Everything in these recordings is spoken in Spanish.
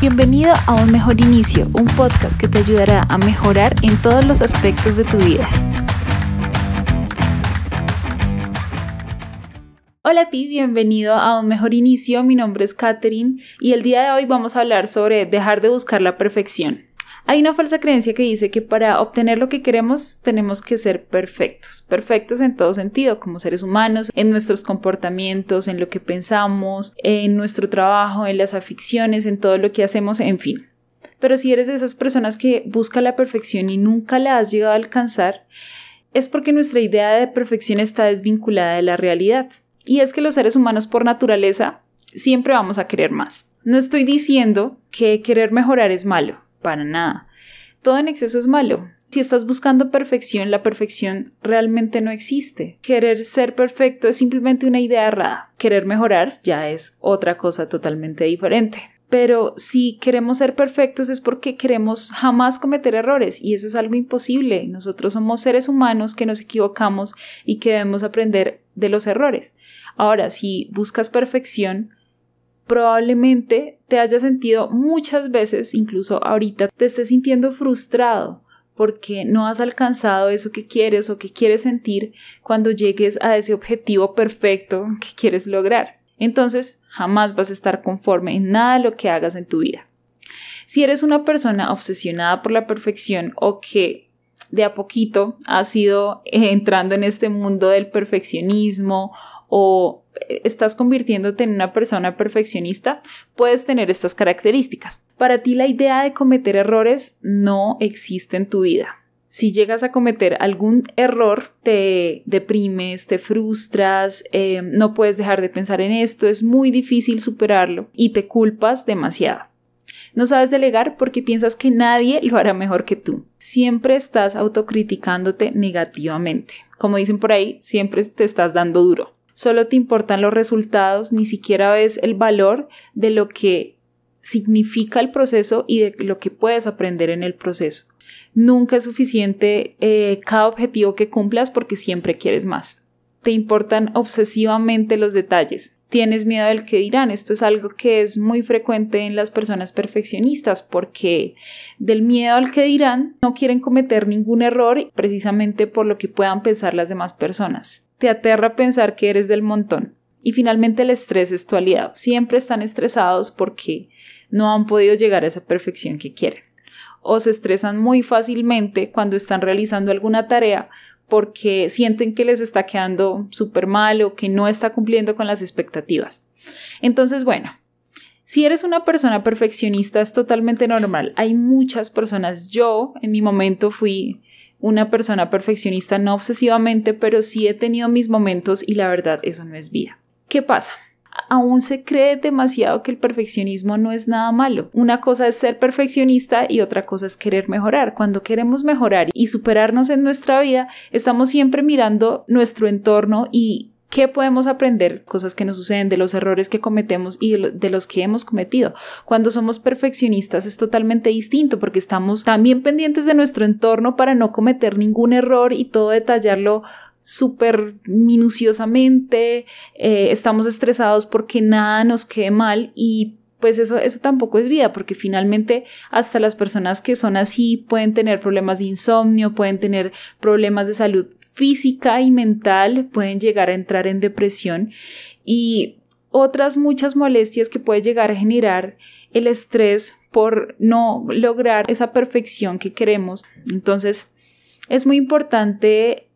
Bienvenido a Un Mejor Inicio, un podcast que te ayudará a mejorar en todos los aspectos de tu vida. Hola a ti, bienvenido a Un Mejor Inicio, mi nombre es Katherine y el día de hoy vamos a hablar sobre dejar de buscar la perfección. Hay una falsa creencia que dice que para obtener lo que queremos tenemos que ser perfectos, perfectos en todo sentido, como seres humanos, en nuestros comportamientos, en lo que pensamos, en nuestro trabajo, en las aficiones, en todo lo que hacemos, en fin. Pero si eres de esas personas que busca la perfección y nunca la has llegado a alcanzar, es porque nuestra idea de perfección está desvinculada de la realidad. Y es que los seres humanos por naturaleza siempre vamos a querer más. No estoy diciendo que querer mejorar es malo para nada. Todo en exceso es malo. Si estás buscando perfección, la perfección realmente no existe. Querer ser perfecto es simplemente una idea errada. Querer mejorar ya es otra cosa totalmente diferente. Pero si queremos ser perfectos es porque queremos jamás cometer errores y eso es algo imposible. Nosotros somos seres humanos que nos equivocamos y que debemos aprender de los errores. Ahora, si buscas perfección, probablemente te hayas sentido muchas veces, incluso ahorita, te estés sintiendo frustrado porque no has alcanzado eso que quieres o que quieres sentir cuando llegues a ese objetivo perfecto que quieres lograr. Entonces, jamás vas a estar conforme en nada de lo que hagas en tu vida. Si eres una persona obsesionada por la perfección o que de a poquito has ido entrando en este mundo del perfeccionismo o estás convirtiéndote en una persona perfeccionista, puedes tener estas características. Para ti la idea de cometer errores no existe en tu vida. Si llegas a cometer algún error, te deprimes, te frustras, eh, no puedes dejar de pensar en esto, es muy difícil superarlo y te culpas demasiado. No sabes delegar porque piensas que nadie lo hará mejor que tú. Siempre estás autocriticándote negativamente. Como dicen por ahí, siempre te estás dando duro solo te importan los resultados, ni siquiera ves el valor de lo que significa el proceso y de lo que puedes aprender en el proceso. Nunca es suficiente eh, cada objetivo que cumplas porque siempre quieres más. Te importan obsesivamente los detalles. Tienes miedo del que dirán. Esto es algo que es muy frecuente en las personas perfeccionistas porque del miedo al que dirán no quieren cometer ningún error precisamente por lo que puedan pensar las demás personas te aterra pensar que eres del montón. Y finalmente el estrés es tu aliado. Siempre están estresados porque no han podido llegar a esa perfección que quieren. O se estresan muy fácilmente cuando están realizando alguna tarea porque sienten que les está quedando súper mal o que no está cumpliendo con las expectativas. Entonces, bueno, si eres una persona perfeccionista es totalmente normal. Hay muchas personas. Yo en mi momento fui una persona perfeccionista, no obsesivamente, pero sí he tenido mis momentos y la verdad eso no es vida. ¿Qué pasa? aún se cree demasiado que el perfeccionismo no es nada malo. Una cosa es ser perfeccionista y otra cosa es querer mejorar. Cuando queremos mejorar y superarnos en nuestra vida, estamos siempre mirando nuestro entorno y ¿Qué podemos aprender? Cosas que nos suceden, de los errores que cometemos y de los que hemos cometido. Cuando somos perfeccionistas es totalmente distinto porque estamos también pendientes de nuestro entorno para no cometer ningún error y todo detallarlo súper minuciosamente. Eh, estamos estresados porque nada nos quede mal y pues eso, eso tampoco es vida, porque finalmente hasta las personas que son así pueden tener problemas de insomnio, pueden tener problemas de salud física y mental, pueden llegar a entrar en depresión y otras muchas molestias que puede llegar a generar el estrés por no lograr esa perfección que queremos. Entonces, es muy importante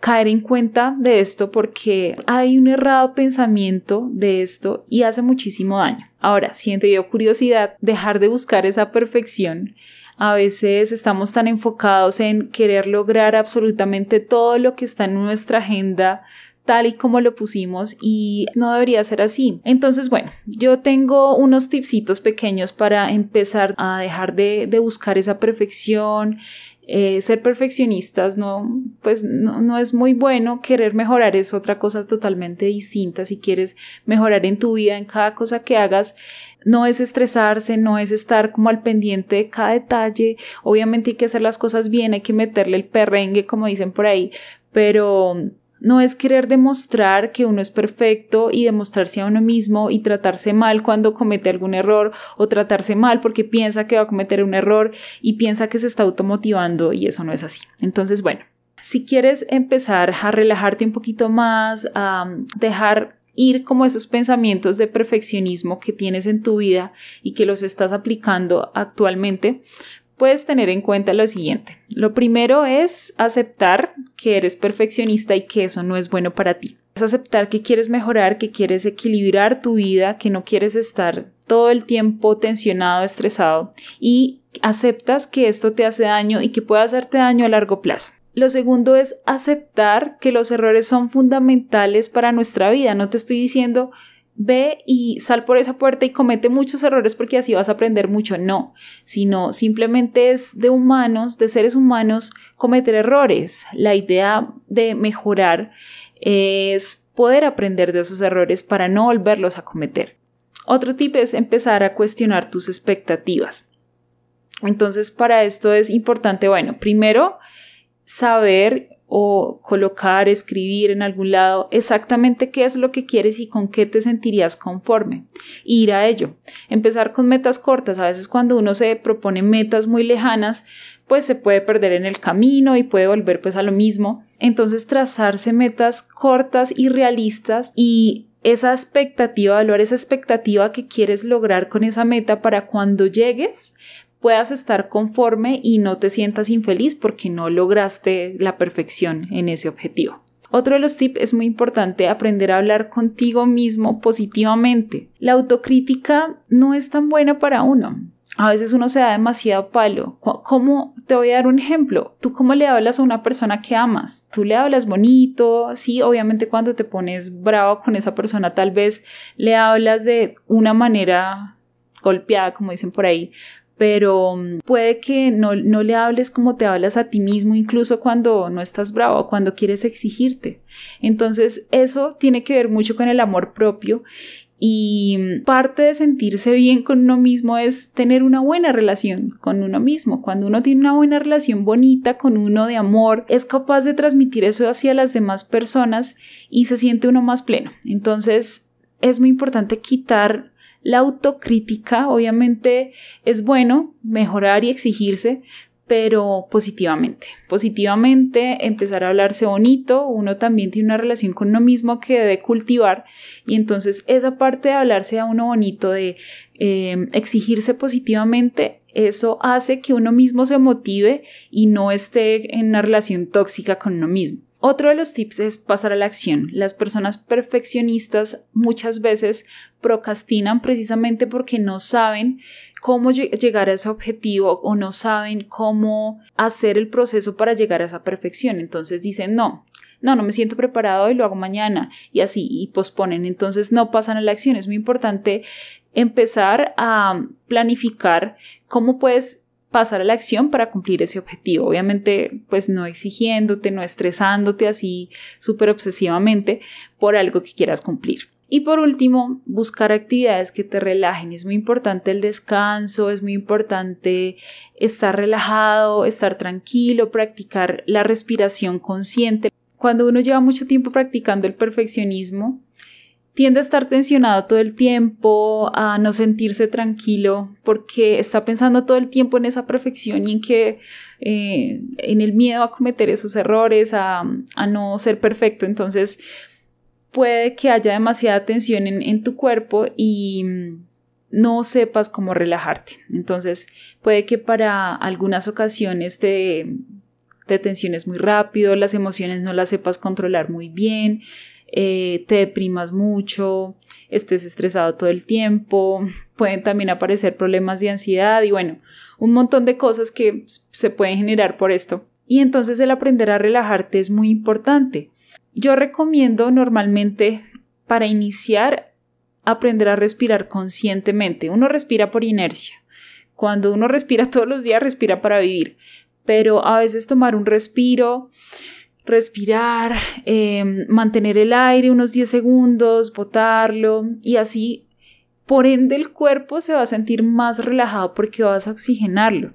caer en cuenta de esto porque hay un errado pensamiento de esto y hace muchísimo daño. Ahora, si te curiosidad dejar de buscar esa perfección, a veces estamos tan enfocados en querer lograr absolutamente todo lo que está en nuestra agenda tal y como lo pusimos y no debería ser así. Entonces, bueno, yo tengo unos tipsitos pequeños para empezar a dejar de, buscar esa perfección, eh, ser perfeccionistas no, pues no, es muy bueno, querer mejorar es otra cosa totalmente distinta, si quieres mejorar en tu vida, en cada cosa que hagas, no es estresarse, no es estar como al pendiente de cada detalle, obviamente hay que hacer las cosas bien, hay que meterle el perrengue como dicen por ahí, pero no es querer demostrar que uno es perfecto y demostrarse a uno mismo y tratarse mal cuando comete algún error o tratarse mal porque piensa que va a cometer un error y piensa que se está automotivando y eso no es así. Entonces, bueno, si quieres empezar a relajarte un poquito más, a dejar ir como esos pensamientos de perfeccionismo que tienes en tu vida y que los estás aplicando actualmente, puedes tener en cuenta lo siguiente. Lo primero es aceptar que eres perfeccionista y que eso no es bueno para ti. Es aceptar que quieres mejorar, que quieres equilibrar tu vida, que no quieres estar todo el tiempo tensionado, estresado y aceptas que esto te hace daño y que puede hacerte daño a largo plazo. Lo segundo es aceptar que los errores son fundamentales para nuestra vida. No te estoy diciendo ve y sal por esa puerta y comete muchos errores porque así vas a aprender mucho. No, sino simplemente es de humanos, de seres humanos, cometer errores. La idea de mejorar es poder aprender de esos errores para no volverlos a cometer. Otro tip es empezar a cuestionar tus expectativas. Entonces, para esto es importante, bueno, primero, saber o colocar, escribir en algún lado exactamente qué es lo que quieres y con qué te sentirías conforme. Ir a ello. Empezar con metas cortas. A veces cuando uno se propone metas muy lejanas, pues se puede perder en el camino y puede volver pues a lo mismo. Entonces trazarse metas cortas y realistas y esa expectativa, valorar esa expectativa que quieres lograr con esa meta para cuando llegues puedas estar conforme y no te sientas infeliz porque no lograste la perfección en ese objetivo. Otro de los tips es muy importante aprender a hablar contigo mismo positivamente. La autocrítica no es tan buena para uno. A veces uno se da demasiado palo. ¿Cómo? Te voy a dar un ejemplo. ¿Tú cómo le hablas a una persona que amas? Tú le hablas bonito, sí, obviamente cuando te pones bravo con esa persona tal vez le hablas de una manera golpeada, como dicen por ahí, pero mm, puede que no, no, le hables como te hablas a ti mismo, incluso cuando no estás bravo, cuando quieres exigirte. Entonces, eso tiene que ver mucho con el amor propio y mm, parte de sentirse bien con uno mismo es tener una buena relación con uno mismo. Cuando uno tiene una buena relación bonita con uno de amor, es capaz de transmitir eso hacia las demás personas y se siente uno más pleno. Entonces, es muy importante quitar la autocrítica, obviamente, es bueno mejorar y exigirse, pero positivamente. Positivamente, empezar a hablarse bonito, uno también tiene una relación con uno mismo que debe cultivar y entonces esa parte de hablarse a uno bonito, de em, exigirse positivamente, eso hace que uno mismo se motive y no esté en una relación tóxica con uno mismo. Otro de los tips es pasar a la acción. Las personas perfeccionistas muchas veces procrastinan precisamente porque no saben cómo llegar a ese objetivo o no saben cómo hacer el proceso para llegar a esa perfección. Entonces dicen, no, no, no me siento preparado y lo hago mañana y así, y posponen. Entonces no pasan a la acción. Es muy importante empezar a planificar cómo puedes pasar a la acción para cumplir ese objetivo. Obviamente, pues no exigiéndote, no estresándote así súper obsesivamente por algo que quieras cumplir. Y por último, buscar actividades que te relajen. Es muy importante el descanso, es muy importante estar relajado, estar tranquilo, practicar la respiración consciente. Cuando uno lleva mucho tiempo practicando el perfeccionismo, tiende a estar tensionado todo el tiempo, a no sentirse tranquilo, porque está pensando todo el tiempo en esa perfección y en que eh, en el miedo a cometer esos errores, a, no ser perfecto. Entonces puede que haya demasiada tensión en, tu cuerpo y no sepas cómo relajarte. Entonces puede que para algunas ocasiones te, te tensiones muy rápido, las emociones no las sepas controlar muy bien eh, te deprimas mucho, estés estresado todo el tiempo, pueden también aparecer problemas de ansiedad y bueno, un montón de cosas que se pueden generar por esto. Y entonces el aprender a relajarte es muy importante. Yo recomiendo normalmente para iniciar aprender a respirar conscientemente. Uno respira por inercia. Cuando uno respira todos los días, respira para vivir. Pero a veces tomar un respiro, respirar, em, mantener el aire unos 10 segundos, botarlo y así, por ende el cuerpo se va a sentir más relajado porque vas a oxigenarlo.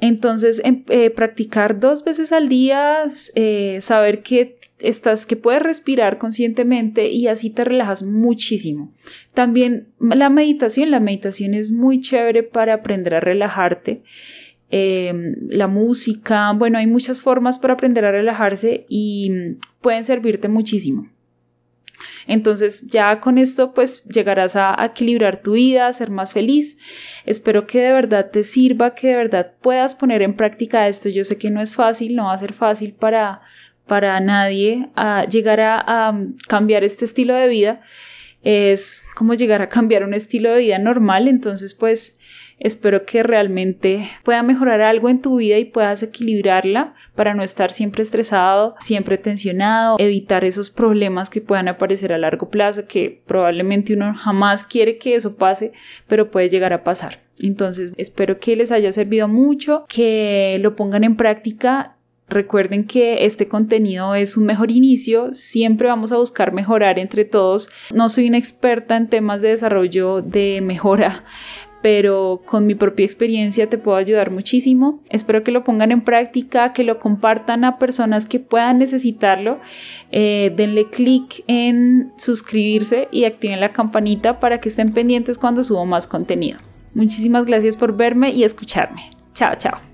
Entonces, em, eh, practicar dos veces al día, eh, saber que estás que puedes respirar conscientemente y así te relajas muchísimo. También la meditación, la meditación es muy chévere para aprender a relajarte. Em, la música, bueno, hay muchas formas para aprender a relajarse y pueden servirte muchísimo. Entonces ya con esto pues llegarás a, equilibrar tu vida, a ser más feliz. Espero que de verdad te sirva, que de verdad puedas poner en práctica esto. Yo sé que no es fácil, no va a ser fácil para, para nadie a llegar a, cambiar este estilo de vida. Es como llegar a cambiar un estilo de vida normal. Entonces pues Espero que realmente pueda mejorar algo en tu vida y puedas equilibrarla para no estar siempre estresado, siempre tensionado, evitar esos problemas que puedan aparecer a largo plazo, que probablemente uno jamás quiere que eso pase, pero puede llegar a pasar. Entonces, espero que les haya servido mucho, que lo pongan en práctica Recuerden que este contenido es un mejor inicio, siempre vamos a buscar mejorar entre todos. No soy una experta en temas de desarrollo de mejora, pero con mi propia experiencia te puedo ayudar muchísimo. Espero que lo pongan en práctica, que lo compartan a personas que puedan necesitarlo. Eh, denle clic en suscribirse y activen la campanita para que estén pendientes cuando subo más contenido. Muchísimas gracias por verme y escucharme. Chao, chao.